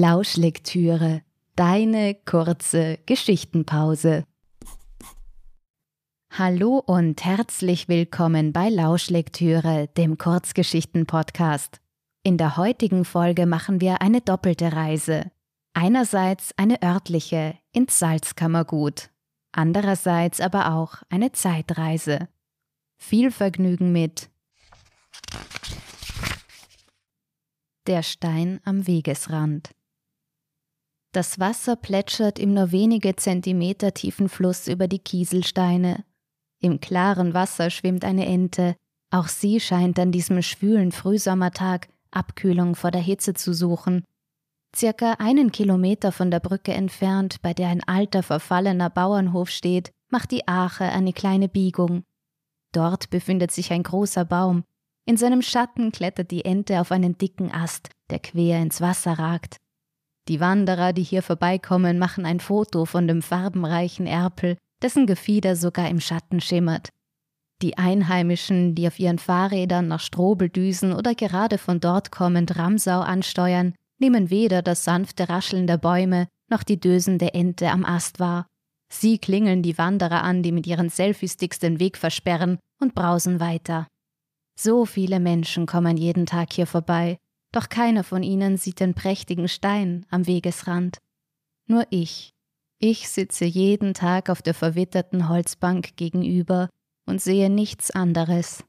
Lauschlektüre, deine kurze Geschichtenpause. Hallo und herzlich willkommen bei Lauschlektüre, dem Kurzgeschichten-Podcast. In der heutigen Folge machen wir eine doppelte Reise. Einerseits eine örtliche ins Salzkammergut, andererseits aber auch eine Zeitreise. Viel Vergnügen mit Der Stein am Wegesrand. Das Wasser plätschert im nur wenige Zentimeter tiefen Fluss über die Kieselsteine. Im klaren Wasser schwimmt eine Ente, auch sie scheint an diesem schwülen Frühsommertag Abkühlung vor der Hitze zu suchen. Circa einen Kilometer von der Brücke entfernt, bei der ein alter, verfallener Bauernhof steht, macht die Ache eine kleine Biegung. Dort befindet sich ein großer Baum. In seinem Schatten klettert die Ente auf einen dicken Ast, der quer ins Wasser ragt. Die Wanderer, die hier vorbeikommen, machen ein Foto von dem farbenreichen Erpel, dessen Gefieder sogar im Schatten schimmert. Die Einheimischen, die auf ihren Fahrrädern nach Strobel düsen oder gerade von dort kommend Ramsau ansteuern, nehmen weder das sanfte Rascheln der Bäume noch die dösende Ente am Ast wahr. Sie klingeln die Wanderer an, die mit ihren Selfiesticks den Weg versperren und brausen weiter. So viele Menschen kommen jeden Tag hier vorbei, doch keiner von ihnen sieht den prächtigen Stein am Wegesrand. Nur ich. Ich sitze jeden Tag auf der verwitterten Holzbank gegenüber und sehe nichts anderes.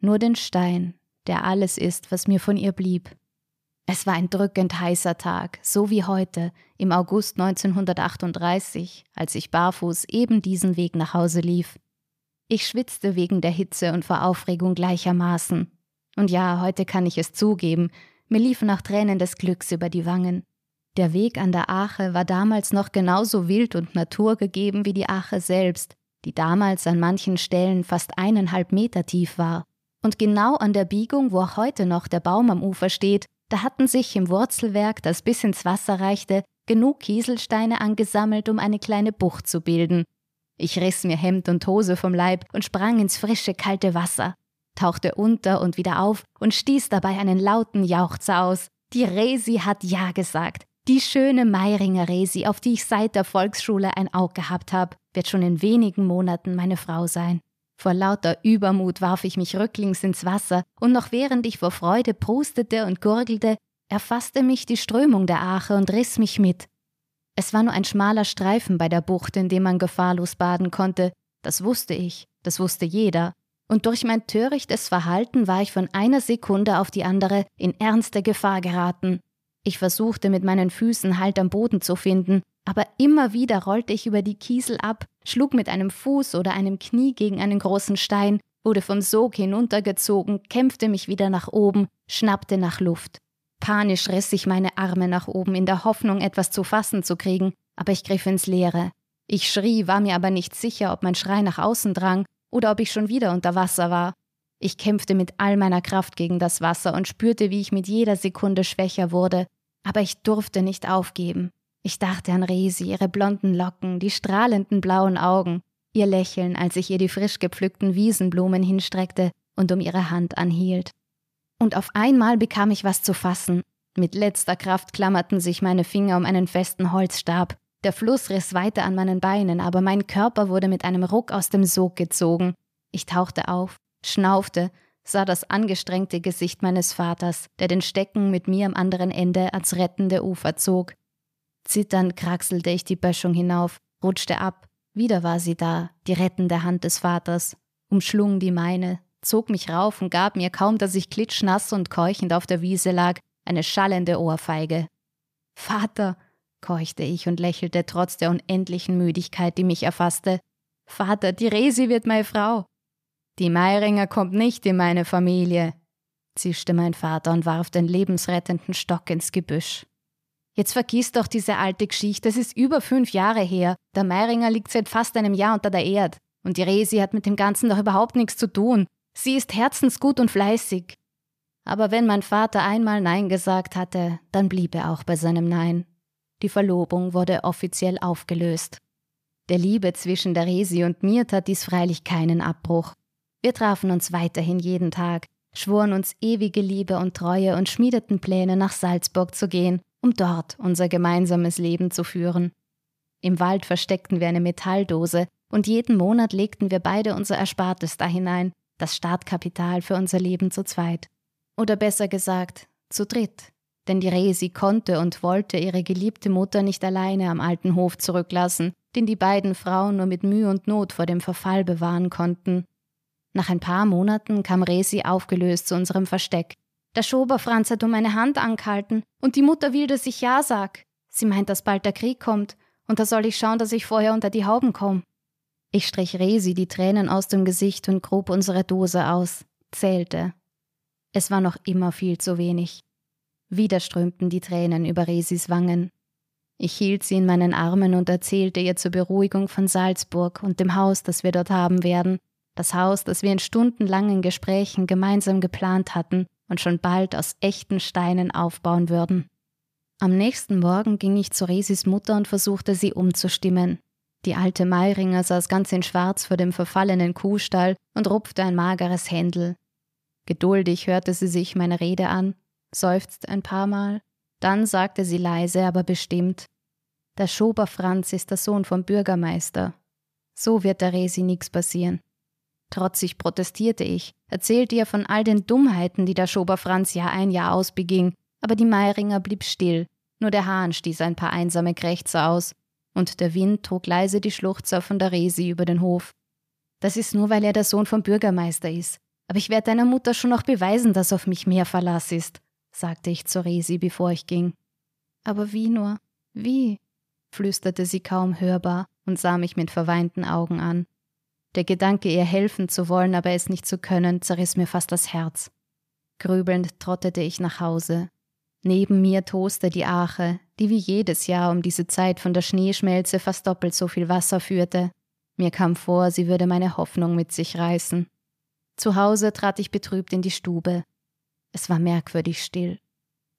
Nur den Stein, der alles ist, was mir von ihr blieb. Es war ein drückend heißer Tag, so wie heute, im August 1938, als ich barfuß eben diesen Weg nach Hause lief. Ich schwitzte wegen der Hitze und vor Aufregung gleichermaßen. Und ja, heute kann ich es zugeben, mir liefen auch Tränen des Glücks über die Wangen. Der Weg an der Ache war damals noch genauso wild und naturgegeben wie die Ache selbst, die damals an manchen Stellen fast eineinhalb Meter tief war. Und genau an der Biegung, wo auch heute noch der Baum am Ufer steht, da hatten sich im Wurzelwerk, das bis ins Wasser reichte, genug Kieselsteine angesammelt, um eine kleine Bucht zu bilden. Ich riss mir Hemd und Hose vom Leib und sprang ins frische, kalte Wasser tauchte unter und wieder auf und stieß dabei einen lauten Jauchzer aus. Die Resi hat Ja gesagt. Die schöne Meiringer Resi, auf die ich seit der Volksschule ein Auge gehabt habe, wird schon in wenigen Monaten meine Frau sein. Vor lauter Übermut warf ich mich rücklings ins Wasser, und noch während ich vor Freude prustete und gurgelte, erfasste mich die Strömung der Ache und riss mich mit. Es war nur ein schmaler Streifen bei der Bucht, in dem man gefahrlos baden konnte. Das wusste ich, das wusste jeder, und durch mein törichtes Verhalten war ich von einer Sekunde auf die andere in ernste Gefahr geraten. Ich versuchte mit meinen Füßen Halt am Boden zu finden, aber immer wieder rollte ich über die Kiesel ab, schlug mit einem Fuß oder einem Knie gegen einen großen Stein, wurde vom Sog hinuntergezogen, kämpfte mich wieder nach oben, schnappte nach Luft. Panisch riss ich meine Arme nach oben in der Hoffnung, etwas zu fassen zu kriegen, aber ich griff ins Leere. Ich schrie, war mir aber nicht sicher, ob mein Schrei nach außen drang oder ob ich schon wieder unter Wasser war. Ich kämpfte mit all meiner Kraft gegen das Wasser und spürte, wie ich mit jeder Sekunde schwächer wurde, aber ich durfte nicht aufgeben. Ich dachte an Resi, ihre blonden Locken, die strahlenden blauen Augen, ihr Lächeln, als ich ihr die frisch gepflückten Wiesenblumen hinstreckte und um ihre Hand anhielt. Und auf einmal bekam ich was zu fassen. Mit letzter Kraft klammerten sich meine Finger um einen festen Holzstab. Der Fluss riss weiter an meinen Beinen, aber mein Körper wurde mit einem Ruck aus dem Sog gezogen. Ich tauchte auf, schnaufte, sah das angestrengte Gesicht meines Vaters, der den Stecken mit mir am anderen Ende ans rettende Ufer zog. Zitternd kraxelte ich die Böschung hinauf, rutschte ab. Wieder war sie da, die rettende Hand des Vaters, umschlung die meine, zog mich rauf und gab mir, kaum dass ich klitschnass und keuchend auf der Wiese lag, eine schallende Ohrfeige. Vater, keuchte ich und lächelte trotz der unendlichen Müdigkeit, die mich erfasste. Vater, die Resi wird meine Frau. Die Meiringer kommt nicht in meine Familie, zischte mein Vater und warf den lebensrettenden Stock ins Gebüsch. Jetzt vergiss doch diese alte Geschichte, es ist über fünf Jahre her. Der Meiringer liegt seit fast einem Jahr unter der Erde. Und die Resi hat mit dem Ganzen doch überhaupt nichts zu tun. Sie ist herzensgut und fleißig. Aber wenn mein Vater einmal Nein gesagt hatte, dann blieb er auch bei seinem Nein. Die Verlobung wurde offiziell aufgelöst. Der Liebe zwischen der Resi und mir tat dies freilich keinen Abbruch. Wir trafen uns weiterhin jeden Tag, schworen uns ewige Liebe und Treue und schmiedeten Pläne, nach Salzburg zu gehen, um dort unser gemeinsames Leben zu führen. Im Wald versteckten wir eine Metalldose, und jeden Monat legten wir beide unser Erspartes da hinein, das Startkapital für unser Leben zu zweit. Oder besser gesagt, zu dritt. Denn die Resi konnte und wollte ihre geliebte Mutter nicht alleine am alten Hof zurücklassen, den die beiden Frauen nur mit Mühe und Not vor dem Verfall bewahren konnten. Nach ein paar Monaten kam Resi aufgelöst zu unserem Versteck. Der Schoberfranz hat um meine Hand angehalten und die Mutter will, dass ich Ja sag. Sie meint, dass bald der Krieg kommt und da soll ich schauen, dass ich vorher unter die Hauben komme. Ich strich Resi die Tränen aus dem Gesicht und grub unsere Dose aus, zählte. Es war noch immer viel zu wenig. Wieder strömten die Tränen über Resis Wangen. Ich hielt sie in meinen Armen und erzählte ihr zur Beruhigung von Salzburg und dem Haus, das wir dort haben werden, das Haus, das wir in stundenlangen Gesprächen gemeinsam geplant hatten und schon bald aus echten Steinen aufbauen würden. Am nächsten Morgen ging ich zu Resis Mutter und versuchte sie umzustimmen. Die alte Meiringer saß ganz in Schwarz vor dem verfallenen Kuhstall und rupfte ein mageres Händel. Geduldig hörte sie sich meine Rede an, seufzte ein paar Mal, dann sagte sie leise, aber bestimmt Der Schober Franz ist der Sohn vom Bürgermeister. So wird der Resi nix passieren. Trotzig protestierte ich, erzählte ihr von all den Dummheiten, die der Schober Franz Jahr ein Jahr aus beging, aber die Meiringer blieb still, nur der Hahn stieß ein paar einsame Krächzer aus und der Wind trug leise die Schluchzer von der Resi über den Hof. Das ist nur, weil er der Sohn vom Bürgermeister ist. Aber ich werde deiner Mutter schon noch beweisen, dass auf mich mehr Verlass ist, sagte ich zur Resi, bevor ich ging. Aber wie nur? Wie? flüsterte sie kaum hörbar und sah mich mit verweinten Augen an. Der Gedanke, ihr helfen zu wollen, aber es nicht zu können, zerriss mir fast das Herz. Grübelnd trottete ich nach Hause. Neben mir toste die Ache, die wie jedes Jahr um diese Zeit von der Schneeschmelze fast doppelt so viel Wasser führte. Mir kam vor, sie würde meine Hoffnung mit sich reißen. Zu Hause trat ich betrübt in die Stube. Es war merkwürdig still.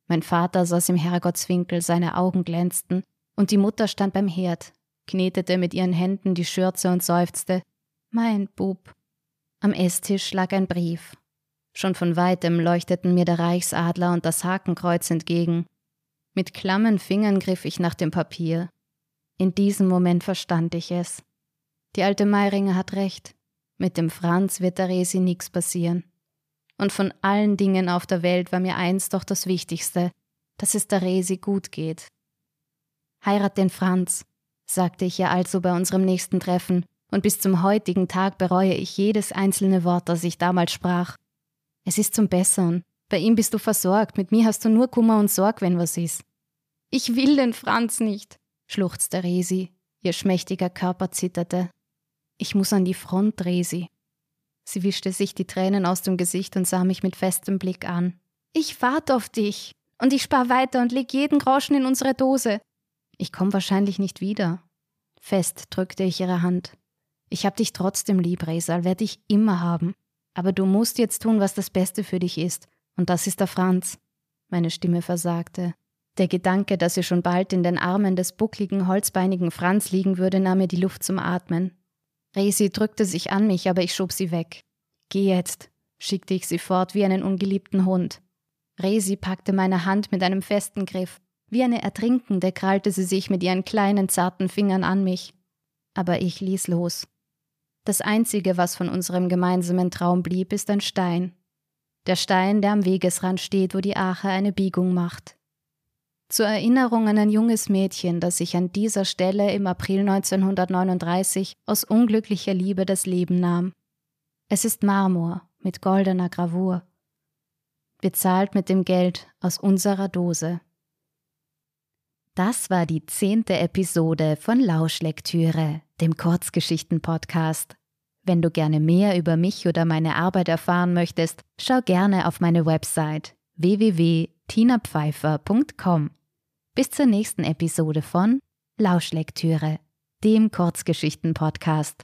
Mein Vater saß im Herrgottswinkel, seine Augen glänzten, und die Mutter stand beim Herd, knetete mit ihren Händen die Schürze und seufzte. Mein Bub. Am Esstisch lag ein Brief. Schon von weitem leuchteten mir der Reichsadler und das Hakenkreuz entgegen. Mit klammen Fingern griff ich nach dem Papier. In diesem Moment verstand ich es. Die alte Meiringer hat recht. Mit dem Franz wird der Resi nix passieren. Und von allen Dingen auf der Welt war mir eins doch das Wichtigste, dass es der Resi gut geht. Heirat den Franz, sagte ich ihr also bei unserem nächsten Treffen, und bis zum heutigen Tag bereue ich jedes einzelne Wort, das ich damals sprach. Es ist zum Bessern, bei ihm bist du versorgt, mit mir hast du nur Kummer und Sorg, wenn was ist. Ich will den Franz nicht, schluchzte Resi. Ihr schmächtiger Körper zitterte. Ich muss an die Front, Resi. Sie wischte sich die Tränen aus dem Gesicht und sah mich mit festem Blick an. Ich warte auf dich. Und ich spar weiter und leg jeden Groschen in unsere Dose. Ich komm wahrscheinlich nicht wieder. Fest drückte ich ihre Hand. Ich hab dich trotzdem lieb, Resal, werd ich immer haben. Aber du musst jetzt tun, was das Beste für dich ist. Und das ist der Franz. Meine Stimme versagte. Der Gedanke, dass sie schon bald in den Armen des buckligen, holzbeinigen Franz liegen würde, nahm mir die Luft zum Atmen. Resi drückte sich an mich, aber ich schob sie weg. Geh jetzt, schickte ich sie fort wie einen ungeliebten Hund. Resi packte meine Hand mit einem festen Griff. Wie eine Ertrinkende krallte sie sich mit ihren kleinen, zarten Fingern an mich. Aber ich ließ los. Das Einzige, was von unserem gemeinsamen Traum blieb, ist ein Stein, der Stein, der am Wegesrand steht, wo die Ache eine Biegung macht. Zur Erinnerung an ein junges Mädchen, das sich an dieser Stelle im April 1939 aus unglücklicher Liebe das Leben nahm. Es ist Marmor mit goldener Gravur, bezahlt mit dem Geld aus unserer Dose. Das war die zehnte Episode von Lauschlektüre, dem Kurzgeschichten-Podcast. Wenn du gerne mehr über mich oder meine Arbeit erfahren möchtest, schau gerne auf meine Website www.tinapfeifer.com. Bis zur nächsten Episode von Lauschlektüre, dem Kurzgeschichten-Podcast.